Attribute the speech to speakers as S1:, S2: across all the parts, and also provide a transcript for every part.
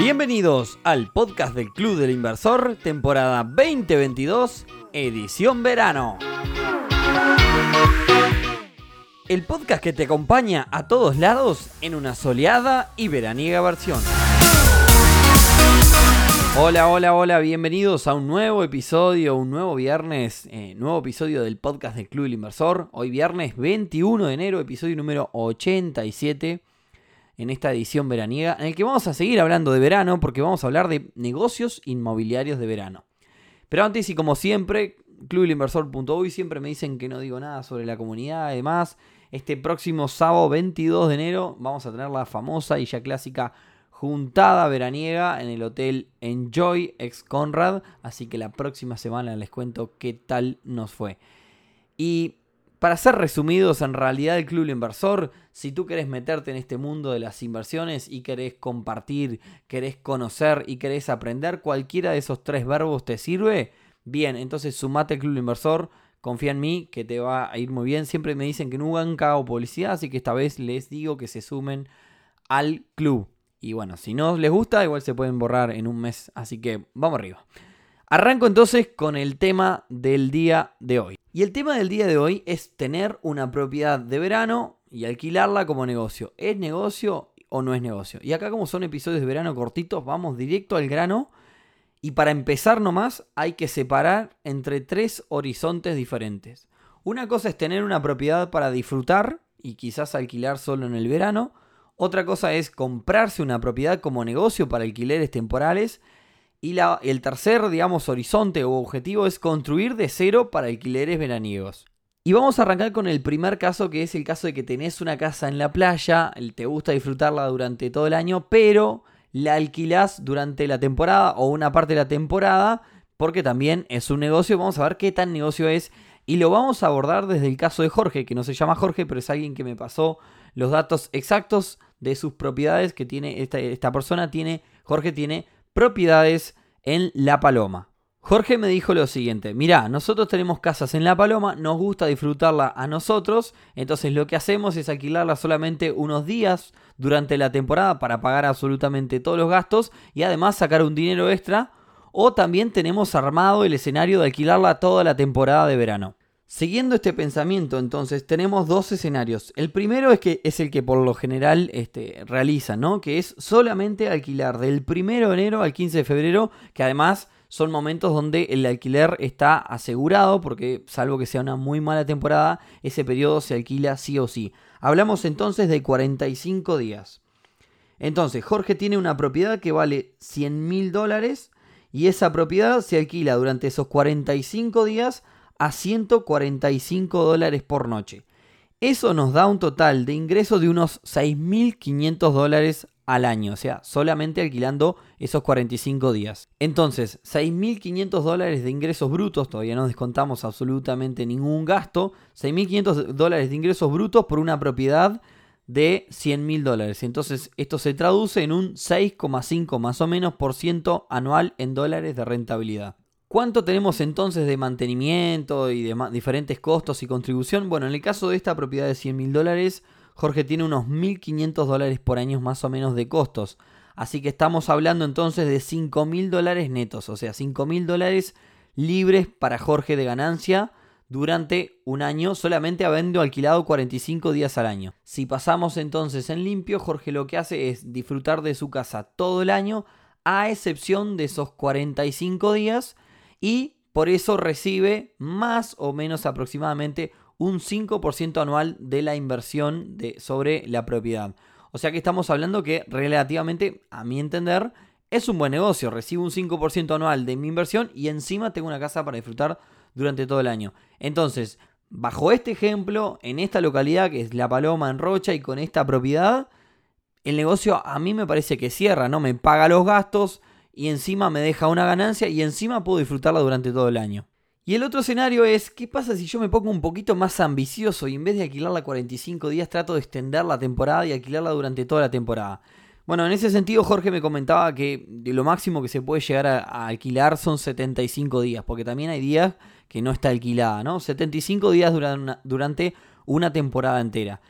S1: Bienvenidos al podcast del Club del Inversor, temporada 2022, edición verano. El podcast que te acompaña a todos lados en una soleada y veraniega versión. Hola, hola, hola, bienvenidos a un nuevo episodio, un nuevo viernes, eh, nuevo episodio del podcast del Club del Inversor. Hoy viernes 21 de enero, episodio número 87 en esta edición veraniega, en el que vamos a seguir hablando de verano porque vamos a hablar de negocios inmobiliarios de verano. Pero antes y como siempre, clubelinversor.uy siempre me dicen que no digo nada sobre la comunidad, además, este próximo sábado 22 de enero vamos a tener la famosa y ya clásica juntada veraniega en el hotel Enjoy ex Conrad. Así que la próxima semana les cuento qué tal nos fue. Y para ser resumidos, en realidad el Club Inversor, si tú querés meterte en este mundo de las inversiones y querés compartir, querés conocer y querés aprender, cualquiera de esos tres verbos te sirve, bien, entonces sumate al Club Inversor, confía en mí que te va a ir muy bien. Siempre me dicen que nunca hago publicidad, así que esta vez les digo que se sumen al club. Y bueno, si no les gusta, igual se pueden borrar en un mes. Así que vamos arriba. Arranco entonces con el tema del día de hoy. Y el tema del día de hoy es tener una propiedad de verano y alquilarla como negocio. ¿Es negocio o no es negocio? Y acá como son episodios de verano cortitos, vamos directo al grano. Y para empezar nomás hay que separar entre tres horizontes diferentes. Una cosa es tener una propiedad para disfrutar y quizás alquilar solo en el verano. Otra cosa es comprarse una propiedad como negocio para alquileres temporales. Y la, el tercer, digamos, horizonte o objetivo es construir de cero para alquileres veraniegos. Y vamos a arrancar con el primer caso, que es el caso de que tenés una casa en la playa, te gusta disfrutarla durante todo el año, pero la alquilás durante la temporada o una parte de la temporada, porque también es un negocio. Vamos a ver qué tan negocio es. Y lo vamos a abordar desde el caso de Jorge, que no se llama Jorge, pero es alguien que me pasó los datos exactos de sus propiedades que tiene esta, esta persona. Tiene, Jorge tiene propiedades en La Paloma. Jorge me dijo lo siguiente, mirá, nosotros tenemos casas en La Paloma, nos gusta disfrutarla a nosotros, entonces lo que hacemos es alquilarla solamente unos días durante la temporada para pagar absolutamente todos los gastos y además sacar un dinero extra, o también tenemos armado el escenario de alquilarla toda la temporada de verano. Siguiendo este pensamiento, entonces, tenemos dos escenarios. El primero es que es el que por lo general este, realizan, ¿no? Que es solamente alquilar del 1 de enero al 15 de febrero, que además son momentos donde el alquiler está asegurado, porque salvo que sea una muy mala temporada, ese periodo se alquila sí o sí. Hablamos entonces de 45 días. Entonces, Jorge tiene una propiedad que vale 100 mil dólares y esa propiedad se alquila durante esos 45 días a 145 dólares por noche. Eso nos da un total de ingresos de unos 6.500 dólares al año, o sea, solamente alquilando esos 45 días. Entonces, 6.500 dólares de ingresos brutos, todavía no descontamos absolutamente ningún gasto, 6.500 dólares de ingresos brutos por una propiedad de 100.000 dólares. Entonces, esto se traduce en un 6,5 más o menos por ciento anual en dólares de rentabilidad. ¿Cuánto tenemos entonces de mantenimiento y de diferentes costos y contribución? Bueno, en el caso de esta propiedad de 100 mil dólares, Jorge tiene unos 1.500 dólares por año más o menos de costos. Así que estamos hablando entonces de 5 mil dólares netos, o sea, 5 mil dólares libres para Jorge de ganancia durante un año, solamente habiendo alquilado 45 días al año. Si pasamos entonces en limpio, Jorge lo que hace es disfrutar de su casa todo el año, a excepción de esos 45 días y por eso recibe más o menos aproximadamente un 5% anual de la inversión sobre la propiedad. O sea que estamos hablando que relativamente, a mi entender, es un buen negocio. Recibo un 5% anual de mi inversión y encima tengo una casa para disfrutar durante todo el año. Entonces, bajo este ejemplo, en esta localidad que es La Paloma en Rocha y con esta propiedad, el negocio a mí me parece que cierra, ¿no? Me paga los gastos, y encima me deja una ganancia y encima puedo disfrutarla durante todo el año. Y el otro escenario es, ¿qué pasa si yo me pongo un poquito más ambicioso y en vez de alquilarla 45 días trato de extender la temporada y alquilarla durante toda la temporada? Bueno, en ese sentido Jorge me comentaba que lo máximo que se puede llegar a, alquilar son 75 días, porque también hay días que no está alquilada, ¿no? 75 días durante una temporada entera.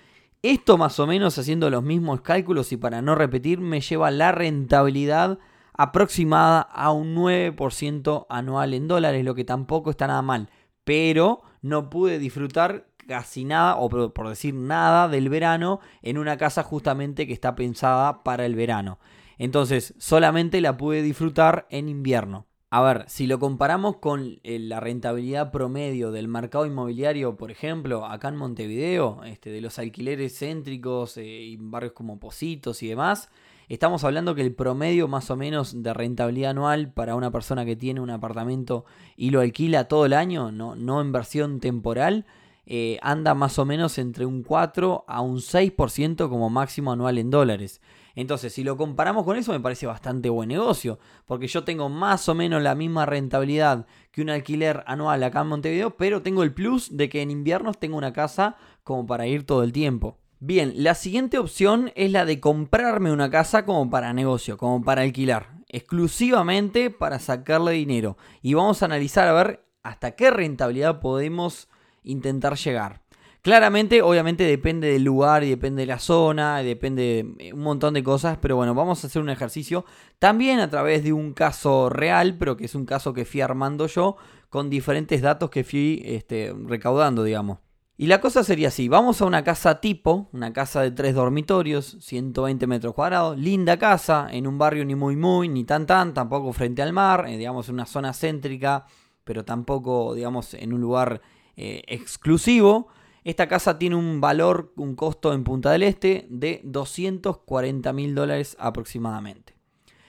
S1: Esto más o menos haciendo los mismos cálculos y para no repetir me lleva la rentabilidad aproximada a un 9% anual en dólares, lo que tampoco está nada mal. Pero no pude disfrutar casi nada, o por decir nada, del verano en una casa justamente que está pensada para el verano. Entonces solamente la pude disfrutar en invierno. A ver, si lo comparamos con eh, la rentabilidad promedio del mercado inmobiliario, por ejemplo, acá en Montevideo, este, de los alquileres céntricos eh, y barrios como Positos y demás, estamos hablando que el promedio más o menos de rentabilidad anual para una persona que tiene un apartamento y lo alquila todo el año, no, en versión temporal, eh, anda más o menos entre un 4 a un 6% como máximo anual en dólares. Entonces, si lo comparamos con eso, me parece bastante buen negocio, porque yo tengo más o menos la misma rentabilidad que un alquiler anual acá en Montevideo, pero tengo el plus de que en inviernos tengo una casa como para ir todo el tiempo. Bien, la siguiente opción es la de comprarme una casa como para negocio, como para alquilar, exclusivamente para sacarle dinero. Y vamos a analizar a ver hasta qué rentabilidad podemos intentar llegar. Claramente, obviamente depende del lugar y depende de la zona, depende de un montón de cosas, pero bueno, vamos a hacer un ejercicio también a través de un caso real, pero que es un caso que fui armando yo con diferentes datos que fui este, recaudando, digamos. Y la cosa sería así, vamos a una casa tipo, una casa de tres dormitorios, 120 metros cuadrados, linda casa, en un barrio ni muy muy, ni tan tan, tampoco frente al mar, eh, digamos una zona céntrica, pero tampoco, digamos, en un lugar eh, exclusivo. Esta casa tiene un valor, un costo en Punta del Este de 240 mil dólares aproximadamente.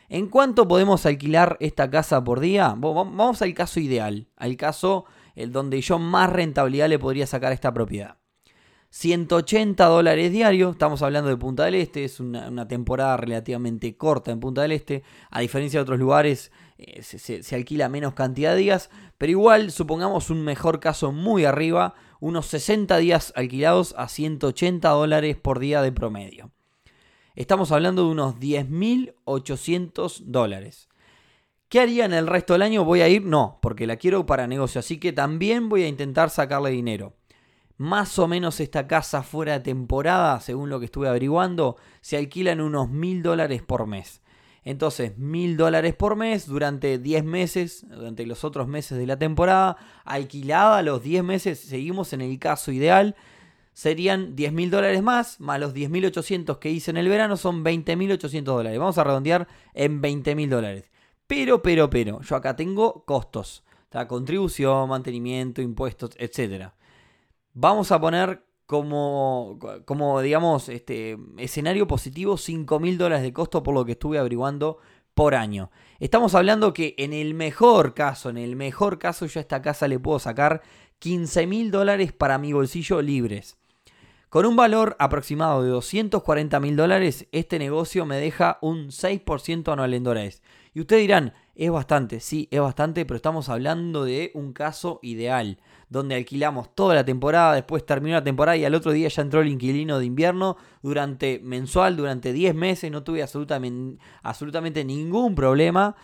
S1: ¿En cuánto podemos alquilar esta casa por día? Vamos al caso ideal, al caso el donde yo más rentabilidad le podría sacar a esta propiedad. 180 dólares diarios, estamos hablando de Punta del Este, es una, temporada relativamente corta en Punta del Este, a diferencia de otros lugares eh, se, se, alquila menos cantidad de días, pero igual supongamos un mejor caso muy arriba, unos 60 días alquilados a 180 dólares por día de promedio. Estamos hablando de unos 10.800 dólares. ¿Qué haría en el resto del año? ¿Voy a ir? No, porque la quiero para negocio, así que también voy a intentar sacarle dinero. Más o menos esta casa fuera de temporada, según lo que estuve averiguando, se alquila en unos mil dólares por mes. Entonces, mil dólares por mes durante 10 meses, durante los otros meses de la temporada, alquilada los 10 meses, seguimos en el caso ideal, serían 10 mil dólares más, más los 10.800 que hice en el verano, son 20.800 dólares. Vamos a redondear en 20 mil dólares. Pero, pero, pero, yo acá tengo costos, contribución, mantenimiento, impuestos, etc. Vamos a poner como, como digamos, este, escenario positivo 5 mil dólares de costo por lo que estuve averiguando por año. Estamos hablando que en el mejor caso, en el mejor caso yo a esta casa le puedo sacar 15 mil dólares para mi bolsillo libres. Con un valor aproximado de 240 mil dólares, este negocio me deja un 6% anual en dólares. Y ustedes dirán, es bastante, sí, es bastante, pero estamos hablando de un caso ideal donde alquilamos toda la temporada, después terminó la temporada y al otro día ya entró el inquilino de invierno durante mensual, durante 10 meses, no tuve absolutamente, absolutamente ningún problema,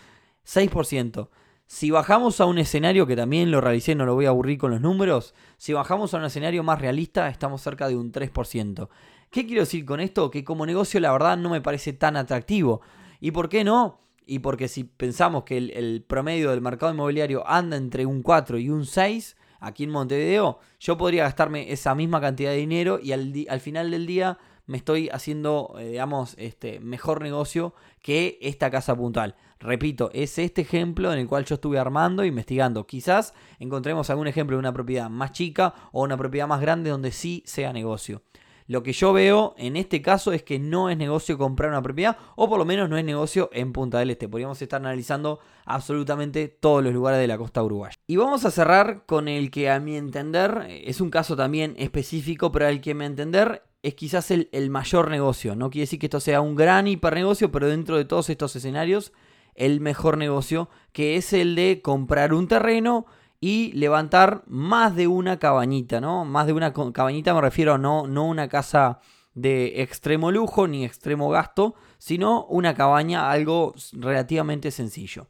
S1: 6%. Si bajamos a un escenario que también lo realicé, no lo voy a aburrir con los números, si bajamos a un escenario más realista, estamos cerca de un 3%. ¿Qué quiero decir con esto? Que como negocio la verdad no me parece tan atractivo. ¿Y por qué no? Y porque si pensamos que el, promedio del mercado inmobiliario anda entre un 4 y un 6, aquí en Montevideo, yo podría gastarme esa misma cantidad de dinero y al, al final del día me estoy haciendo, eh, digamos, este mejor negocio que esta casa puntual. Repito, es este ejemplo en el cual yo estuve armando, investigando. Quizás encontremos algún ejemplo de una propiedad más chica o una propiedad más grande donde sí sea negocio. Lo que yo veo en este caso es que no es negocio comprar una propiedad o por lo menos no es negocio en Punta del Este. Podríamos estar analizando absolutamente todos los lugares de la costa uruguaya. Y vamos a cerrar con el que a mi entender es un caso también específico, pero al que mi entender es quizás el, el mayor negocio. No quiere decir que esto sea un gran hipernegocio, pero dentro de todos estos escenarios el mejor negocio, que es el de comprar un terreno y levantar más de una cabañita, ¿no? Más de una cabañita me refiero no, no una casa de extremo lujo ni extremo gasto, sino una cabaña, algo relativamente sencillo.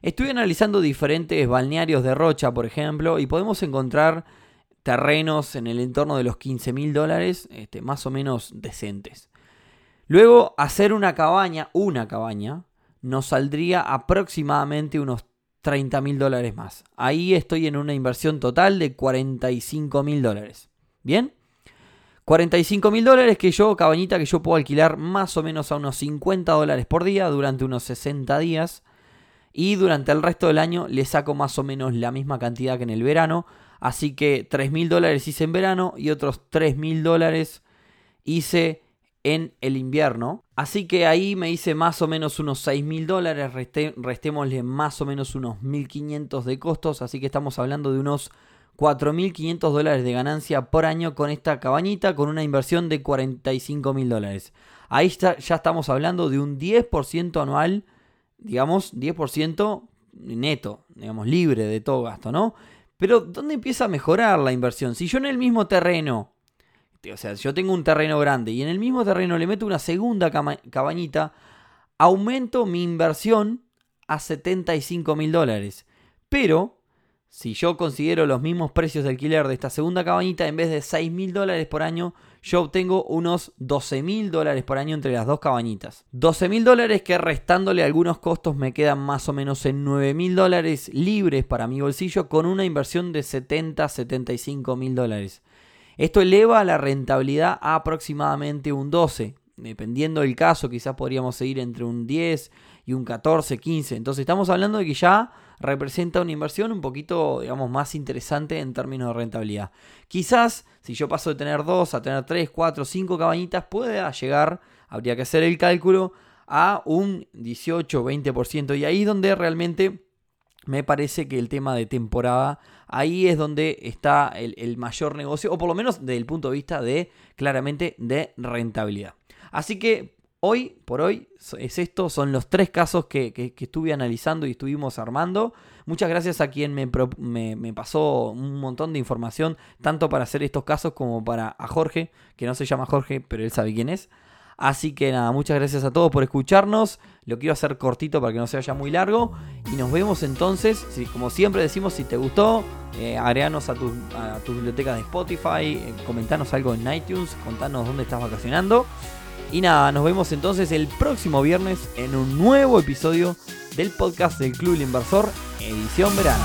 S1: Estoy analizando diferentes balnearios de Rocha, por ejemplo, y podemos encontrar terrenos en el entorno de los 15 mil dólares, este, más o menos decentes. Luego, hacer una cabaña, una cabaña, nos saldría aproximadamente unos 30 mil dólares más. Ahí estoy en una inversión total de 45 mil dólares. ¿Bien? 45 mil dólares que yo, cabañita que yo puedo alquilar más o menos a unos 50 dólares por día durante unos 60 días. Y durante el resto del año le saco más o menos la misma cantidad que en el verano. Así que 3 mil dólares hice en verano y otros 3 mil dólares hice en el invierno. Así que ahí me hice más o menos unos 6 mil dólares, restémosle más o menos unos 1.500 de costos, así que estamos hablando de unos 4.500 dólares de ganancia por año con esta cabañita, con una inversión de 45 mil dólares. Ahí ya estamos hablando de un 10% anual, digamos, 10% neto, digamos, libre de todo gasto, ¿no? Pero ¿dónde empieza a mejorar la inversión? Si yo en el mismo terreno o sea, yo tengo un terreno grande y en el mismo terreno le meto una segunda cabañita, aumento mi inversión a 75 mil dólares. Pero, si yo considero los mismos precios de alquiler de esta segunda cabañita, en vez de 6 mil dólares por año, yo obtengo unos 12 mil dólares por año entre las dos cabañitas. 12 mil dólares que restándole algunos costos me quedan más o menos en 9 mil dólares libres para mi bolsillo con una inversión de 70-75 mil dólares. Esto eleva la rentabilidad a aproximadamente un 12. Dependiendo del caso, quizás podríamos seguir entre un 10 y un 14, 15. Entonces estamos hablando de que ya representa una inversión un poquito, digamos, más interesante en términos de rentabilidad. Quizás si yo paso de tener 2 a tener 3, 4, 5 cabañitas, pueda llegar, habría que hacer el cálculo, a un 18, 20%. Y ahí es donde realmente me parece que el tema de temporada, ahí es donde está el, mayor negocio, o por lo menos desde el punto de vista de, claramente, de rentabilidad. Así que hoy, por hoy, es esto, son los tres casos que, estuve analizando y estuvimos armando. Muchas gracias a quien me, me, pasó un montón de información, tanto para hacer estos casos como para a Jorge, que no se llama Jorge, pero él sabe quién es. Así que nada, muchas gracias a todos por escucharnos. Lo quiero hacer cortito para que no se vaya muy largo. Y nos vemos entonces. Como siempre decimos, si te gustó, eh, agreganos a tu, a tu biblioteca de Spotify, eh, comentanos algo en iTunes, contanos dónde estás vacacionando. Y nada, nos vemos entonces el próximo viernes en un nuevo episodio del podcast del Club El Inversor, edición verano.